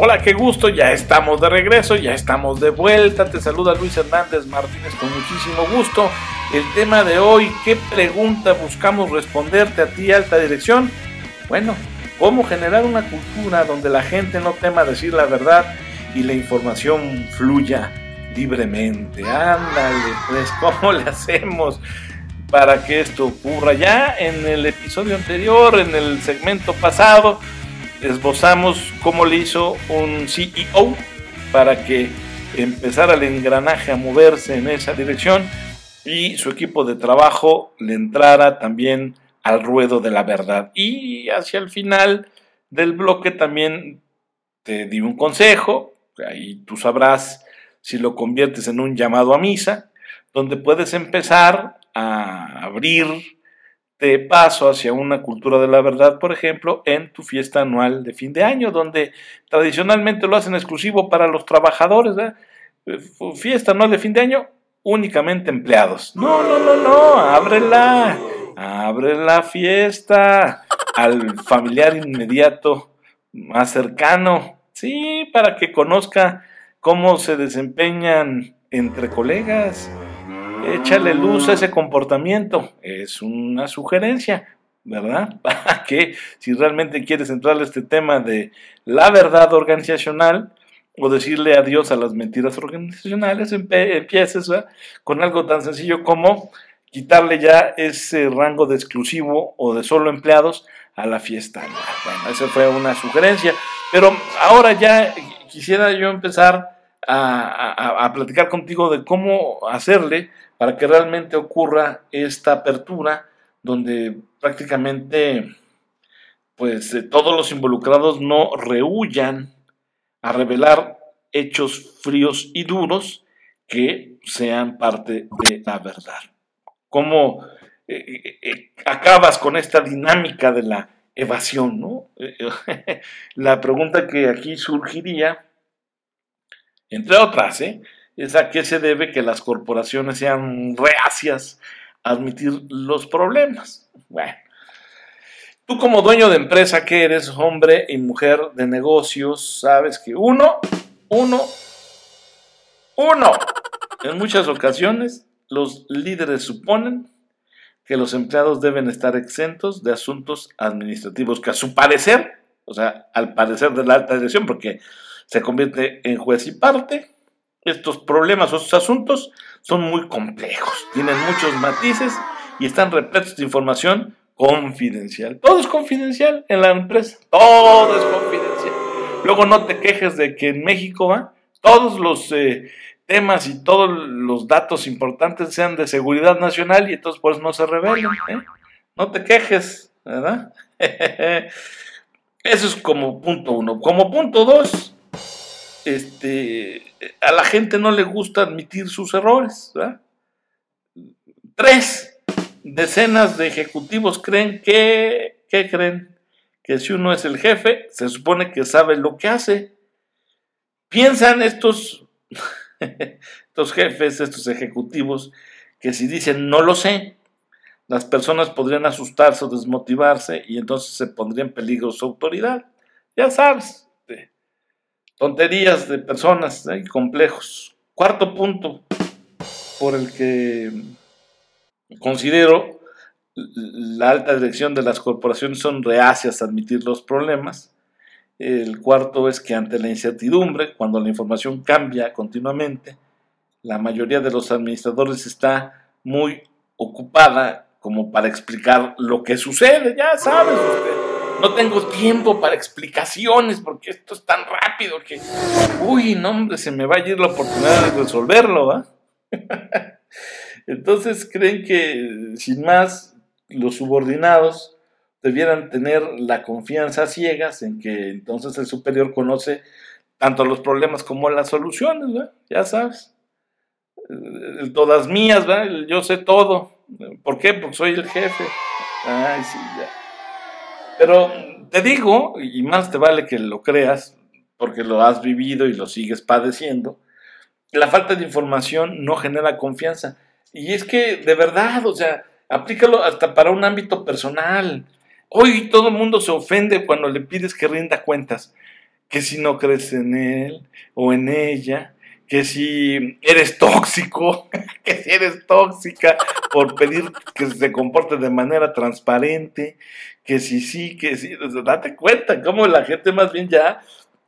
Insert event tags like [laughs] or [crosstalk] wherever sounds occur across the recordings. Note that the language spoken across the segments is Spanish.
Hola, qué gusto, ya estamos de regreso, ya estamos de vuelta. Te saluda Luis Hernández Martínez con muchísimo gusto. El tema de hoy, ¿qué pregunta buscamos responderte a ti, alta dirección? Bueno, ¿cómo generar una cultura donde la gente no tema decir la verdad y la información fluya libremente? Ándale, pues, [laughs] ¿cómo le hacemos? para que esto ocurra. Ya en el episodio anterior, en el segmento pasado, esbozamos cómo le hizo un CEO para que empezara el engranaje a moverse en esa dirección y su equipo de trabajo le entrara también al ruedo de la verdad. Y hacia el final del bloque también te di un consejo, ahí tú sabrás si lo conviertes en un llamado a misa, donde puedes empezar a abrir de paso hacia una cultura de la verdad, por ejemplo, en tu fiesta anual de fin de año, donde tradicionalmente lo hacen exclusivo para los trabajadores. Fiesta anual de fin de año, únicamente empleados. No, no, no, no, ábrela, abre la fiesta al familiar inmediato más cercano, sí, para que conozca cómo se desempeñan entre colegas échale luz a ese comportamiento. Es una sugerencia, ¿verdad? [laughs] Para que si realmente quieres entrar a este tema de la verdad organizacional o decirle adiós a las mentiras organizacionales, empieces con algo tan sencillo como quitarle ya ese rango de exclusivo o de solo empleados a la fiesta. Bueno, esa fue una sugerencia. Pero ahora ya quisiera yo empezar a, platicar contigo de cómo hacerle para que realmente ocurra esta apertura donde prácticamente pues eh, todos los involucrados no rehuyan a revelar hechos fríos y duros que sean parte de la verdad. ¿Cómo eh, eh, acabas con esta dinámica de la evasión? ¿no? [laughs] la pregunta que aquí surgiría entre otras, ¿eh? Es a qué se debe que las corporaciones sean reacias a admitir los problemas. Bueno, tú como dueño de empresa que eres hombre y mujer de negocios, sabes que uno, uno, uno, en muchas ocasiones los líderes suponen que los empleados deben estar exentos de asuntos administrativos que a su parecer, o sea, al parecer de la alta dirección, porque se convierte en juez y parte. Estos problemas o estos asuntos son muy complejos, tienen muchos matices y están repletos de información confidencial. Todo es confidencial en la empresa, todo es confidencial. Luego no te quejes de que en México ¿va? todos los eh, temas y todos los datos importantes sean de seguridad nacional y entonces por eso no se revelan. ¿eh? No te quejes, ¿verdad? [laughs] Eso es como punto uno. Como punto dos, este, a la gente no le gusta admitir sus errores. Tres decenas de ejecutivos creen que, ¿qué creen? Que si uno es el jefe, se supone que sabe lo que hace. Piensan estos, [laughs] estos jefes, estos ejecutivos, que si dicen no lo sé, las personas podrían asustarse o desmotivarse y entonces se pondría en peligro su autoridad. Ya sabes, tonterías de personas y complejos. Cuarto punto por el que considero la alta dirección de las corporaciones son reacias a admitir los problemas. El cuarto es que ante la incertidumbre, cuando la información cambia continuamente, la mayoría de los administradores está muy ocupada como para explicar lo que sucede, ya sabes usted no tengo tiempo para explicaciones porque esto es tan rápido que, uy, no, hombre, se me va a ir la oportunidad de resolverlo, ¿va? [laughs] Entonces creen que, sin más, los subordinados debieran tener la confianza ciegas en que entonces el superior conoce tanto los problemas como las soluciones, ¿va? Ya sabes. Todas mías, ¿va? Yo sé todo. ¿Por qué? Porque soy el jefe. Ay, sí, ya. Pero te digo, y más te vale que lo creas, porque lo has vivido y lo sigues padeciendo, la falta de información no genera confianza. Y es que, de verdad, o sea, aplícalo hasta para un ámbito personal. Hoy todo el mundo se ofende cuando le pides que rinda cuentas. que si no crees en él o en ella, que si eres tóxico, [laughs] que si eres tóxica por pedir que se comporte de manera transparente, que si sí, que sí, date cuenta cómo la gente más bien ya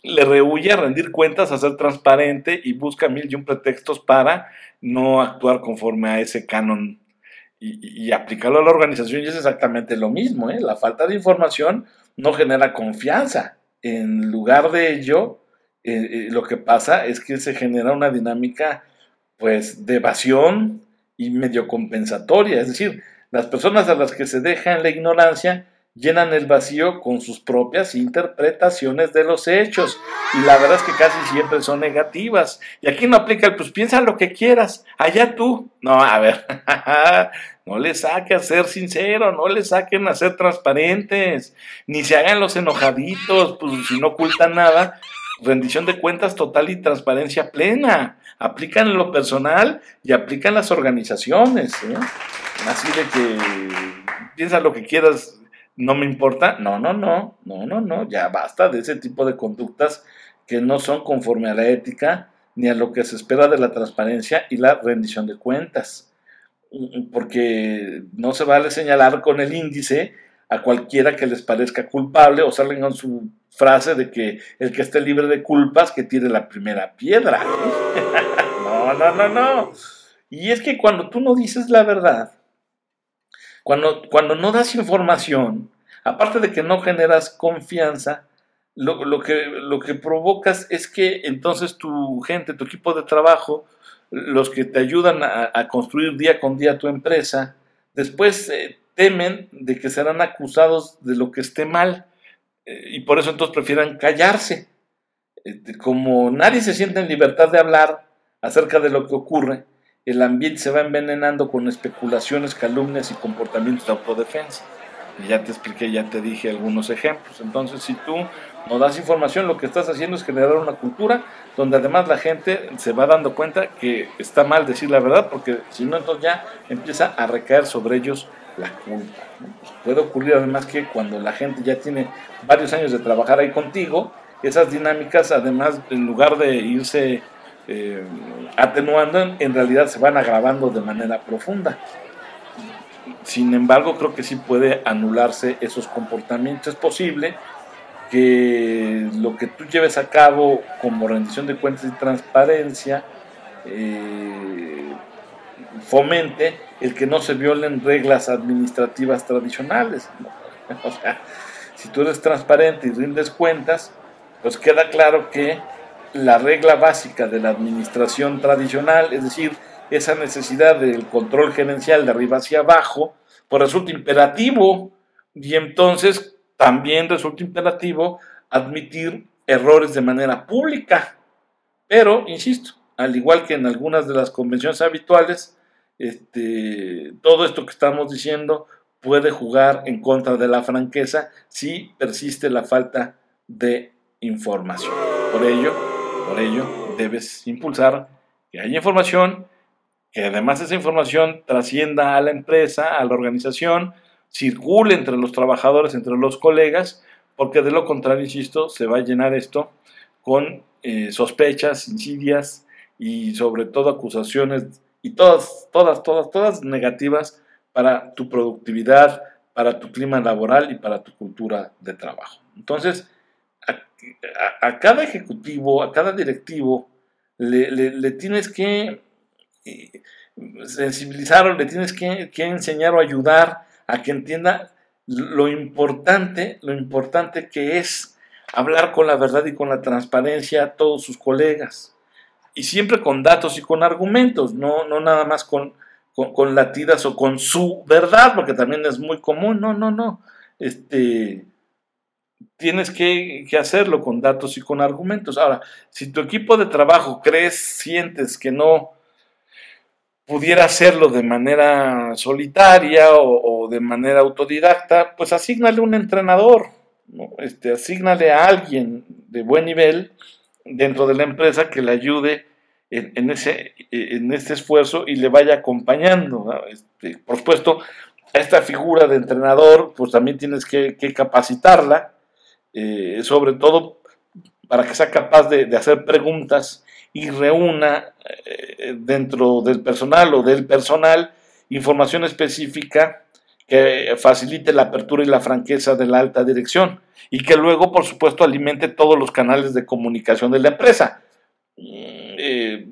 le rehuye a rendir cuentas, a ser transparente y busca mil y un pretextos para no actuar conforme a ese canon y, aplicarlo a la organización y es exactamente lo mismo. ¿eh? La falta de información no genera confianza. En lugar de ello, eh, lo que pasa es que se genera una dinámica pues de evasión y medio compensatoria. Es decir, las personas a las que se deja en la ignorancia llenan el vacío con sus propias interpretaciones de los hechos y la verdad es que casi siempre son negativas. Y aquí no aplica el pues piensa lo que quieras, allá tú. No, a ver, [laughs] no le saque a ser sincero, no le saquen a ser transparentes, ni se hagan los enojaditos, pues si no ocultan nada, rendición de cuentas total y transparencia plena. Aplican en lo personal y aplican las organizaciones. ¿eh? Así de que piensa lo que quieras, no me importa. No, no, no, no, no, no, ya basta de ese tipo de conductas que no son conforme a la ética ni a lo que se espera de la transparencia y la rendición de cuentas. Porque no se vale señalar con el índice a cualquiera que les parezca culpable o salgan con su frase de que el que esté libre de culpas que tire la primera piedra. [laughs] no, no, no, no. Y es que cuando tú no dices la verdad, cuando, cuando no das información, aparte de que no generas confianza, lo, que, lo que provocas es que entonces tu gente, tu equipo de trabajo, los que te ayudan a, construir día con día tu empresa, después eh, temen de que serán acusados de lo que esté mal y por eso entonces prefieren callarse. Este, como nadie se siente en libertad de hablar acerca de lo que ocurre, el ambiente se va envenenando con especulaciones, calumnias y comportamientos de autodefensa. Y ya te expliqué, ya te dije algunos ejemplos. Entonces, si tú no das información, lo que estás haciendo es generar una cultura donde además la gente se va dando cuenta que está mal decir la verdad, porque si no, entonces ya empieza a recaer sobre ellos la culpa. puede ocurrir además que cuando la gente ya tiene varios años de trabajar ahí contigo, esas dinámicas, además, en lugar de irse eh, atenuando, en realidad se van agravando de manera profunda. Sin embargo, creo que sí puede anularse esos comportamientos. Es posible que lo que tú lleves a cabo como rendición de cuentas y transparencia eh, fomente el que no se violen reglas administrativas tradicionales. [laughs] O sea, si tú eres transparente y rindes cuentas, pues queda claro que la regla básica de la administración tradicional, es decir, esa necesidad del control gerencial de arriba hacia abajo, pues resulta imperativo y entonces también resulta imperativo admitir errores de manera pública. Pero, insisto, al igual que en algunas de las convenciones habituales, este, todo esto que estamos diciendo puede jugar en contra de la franqueza si persiste la falta de información. Por ello, por ello, debes impulsar que haya información, que además esa información trascienda a la empresa, a la organización, circule entre los trabajadores, entre los colegas, porque de lo contrario, insisto, se va a llenar esto con eh, sospechas, insidias y sobre todo acusaciones y todas, todas, todas, todas negativas para tu productividad, para tu clima laboral y para tu cultura de trabajo. Entonces, a, cada ejecutivo, a cada directivo, le, tienes que eh, sensibilizar o le tienes que, enseñar o ayudar a que entienda lo importante, lo importante que es hablar con la verdad y con la transparencia a todos sus colegas. Y siempre con datos y con argumentos, no, no nada más con, con, latidas o con su verdad, porque también es muy común. No, no, no. Este, tienes que, hacerlo con datos y con argumentos. Ahora, si tu equipo de trabajo crees, sientes que no pudiera hacerlo de manera solitaria o, de manera autodidacta, pues asígnale un entrenador, ¿no? este, a alguien de buen nivel dentro de la empresa que le ayude en, ese, en este esfuerzo y le vaya acompañando. Este, por supuesto, a esta figura de entrenador, pues también tienes que capacitarla, eh, sobre todo para que sea capaz de, hacer preguntas y reúna eh, dentro del personal o del personal información específica que facilite la apertura y la franqueza de la alta dirección y que luego, por supuesto, alimente todos los canales de comunicación de la empresa. Mm, eh,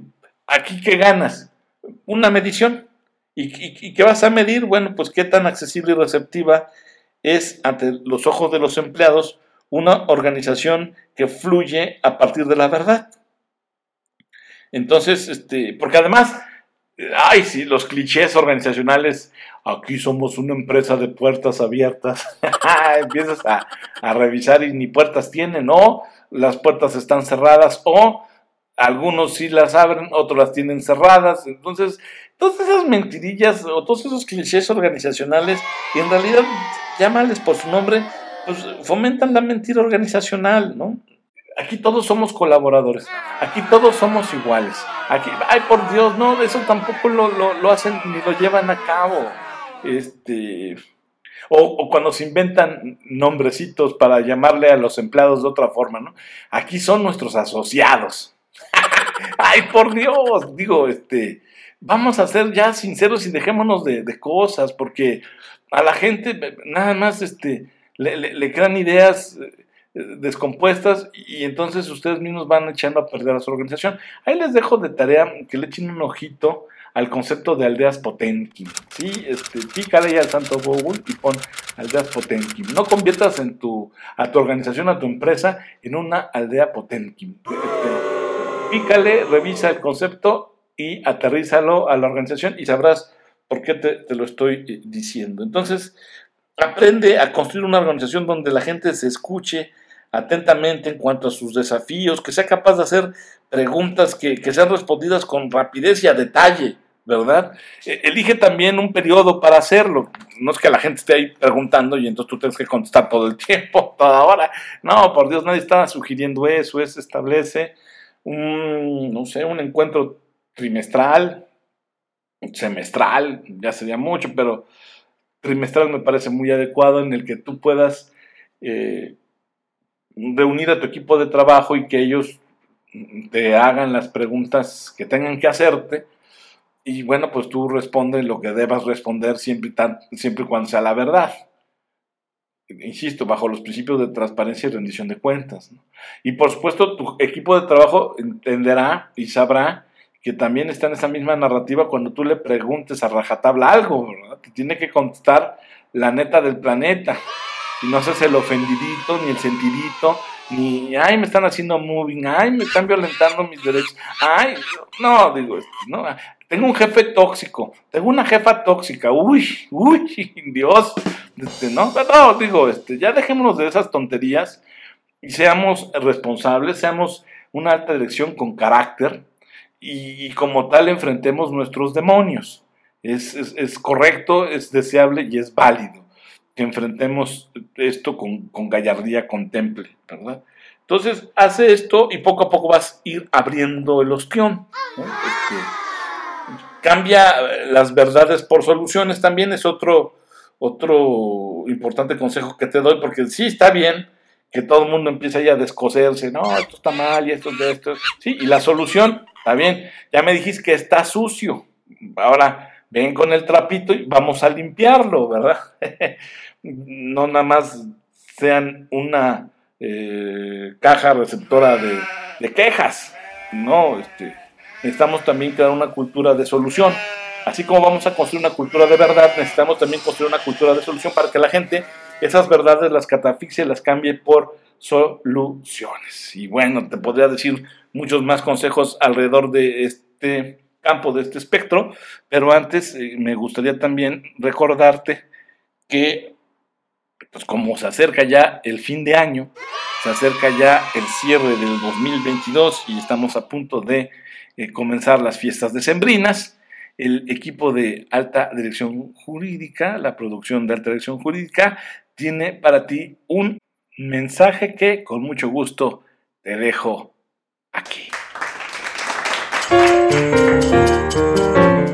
¿Aquí qué ganas? Una medición. ¿Y, ¿Y qué vas a medir? Bueno, pues qué tan accesible y receptiva es ante los ojos de los empleados una organización que fluye a partir de la verdad. Entonces, este, porque además, ay, sí, los clichés organizacionales, aquí somos una empresa de puertas abiertas, [laughs] empiezas a, a, revisar y ni puertas tienen, ¿no? Las puertas están cerradas, o algunos sí las abren, otros las tienen cerradas, entonces, todas esas mentirillas o todos esos clichés organizacionales, y en realidad, llámales por su nombre, pues fomentan la mentira organizacional, ¿no? Aquí todos somos colaboradores, aquí todos somos iguales. Aquí, ay, por Dios, no, eso tampoco lo, lo, hacen ni lo llevan a cabo. Este, o, cuando se inventan nombrecitos para llamarle a los empleados de otra forma, ¿no? Aquí son nuestros asociados. [laughs] ay, por Dios, digo, este, vamos a ser ya sinceros y dejémonos de, de cosas, porque a la gente nada más, este, le, le, crean ideas descompuestas y entonces ustedes mismos van echando a perder a su organización. Ahí les dejo de tarea que le echen un ojito al concepto de aldeas Potenkin. ¿sí? Este, pícale ya al santo Google y pon aldeas Potenkin. No conviertas en tu, a tu organización, a tu empresa, en una aldea Potenkin. Este, pícale, revisa el concepto y aterrízalo a la organización y sabrás por qué te, te lo estoy eh, diciendo. Entonces, Aprende a construir una organización donde la gente se escuche atentamente en cuanto a sus desafíos, que sea capaz de hacer preguntas que, sean respondidas con rapidez y a detalle, ¿verdad? E, elige también un periodo para hacerlo. No es que la gente esté ahí preguntando y entonces tú tienes que contestar todo el [laughs] tiempo, toda hora. No, por Dios, nadie está sugiriendo eso. Es establece un, no sé, un encuentro trimestral, semestral, ya sería mucho, pero trimestral me parece muy adecuado en el que tú puedas eh, reunir a tu equipo de trabajo y que ellos te hagan las preguntas que tengan que hacerte y bueno, pues tú respondes lo que debas responder siempre, siempre y cuando sea la verdad. Insisto, bajo los principios de transparencia y rendición de cuentas. Y por supuesto, tu equipo de trabajo entenderá y sabrá que también está en esa misma narrativa cuando tú le preguntes a rajatabla algo. Te tiene que contestar la neta del planeta. Y no seas el ofendidito, ni el sentidito, ni, ay, me están haciendo moving, ay, me están violentando mis derechos, ay, no, digo, no, tengo un jefe tóxico, tengo una jefa tóxica, uy, uy, [laughs] Dios, este, no, no, digo, este, ya dejémonos de esas tonterías y seamos responsables, seamos una alta dirección con carácter, y, como tal enfrentemos nuestros demonios. Es, es, correcto, es deseable y es válido que enfrentemos esto con, con gallardía, contemple, ¿verdad? Entonces, hace esto y poco a poco vas a ir abriendo el ostión. Cambia las verdades por soluciones también es otro, otro importante consejo que te doy, porque sí está bien que todo el mundo empiece ya a descoserse, no, esto está mal y esto de esto. Sí, y la solución Está bien, ya me dijiste que está sucio. Ahora ven con el trapito y vamos a limpiarlo, ¿verdad? [laughs] no nada más sean una eh, caja receptora de, quejas. No, este, necesitamos también crear una cultura de solución. Así como vamos a construir una cultura de verdad, necesitamos también construir una cultura de solución para que la gente esas verdades las catafixie, las cambie por soluciones. Y bueno, te podría decir muchos más consejos alrededor de este campo, de este espectro, pero antes eh, me gustaría también recordarte que, pues como se acerca ya el fin de año, se acerca ya el cierre del 2022 y estamos a punto de eh, comenzar las fiestas decembrinas, el equipo de alta dirección jurídica, la producción de alta dirección jurídica, tiene para ti un mensaje que con mucho gusto te dejo aquí.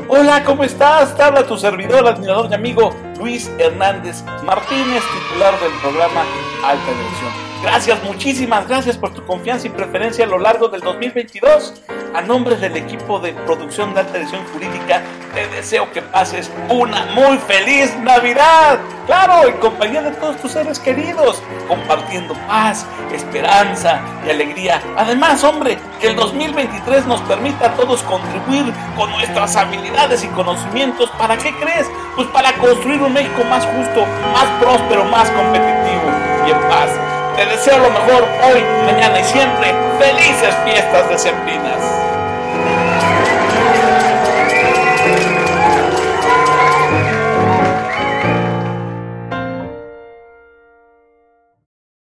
Hola, ¿cómo estás? Te habla tu servidor, admirador y amigo Luis Hernández Martínez, titular del programa Alta Dirección Gracias, muchísimas gracias por tu confianza y preferencia a lo largo del 2022. A nombre del equipo de producción de Alta Edición Jurídica, te deseo que pases una muy feliz Navidad. Claro, en compañía de todos tus seres queridos, compartiendo paz, esperanza y alegría. Además, hombre, que el 2023 nos permita a todos contribuir con nuestras habilidades y conocimientos. ¿Para qué crees? Pues para construir un México más justo, más próspero, más competitivo y en paz. Te deseo lo mejor hoy, mañana y siempre. Felices fiestas decembrinas.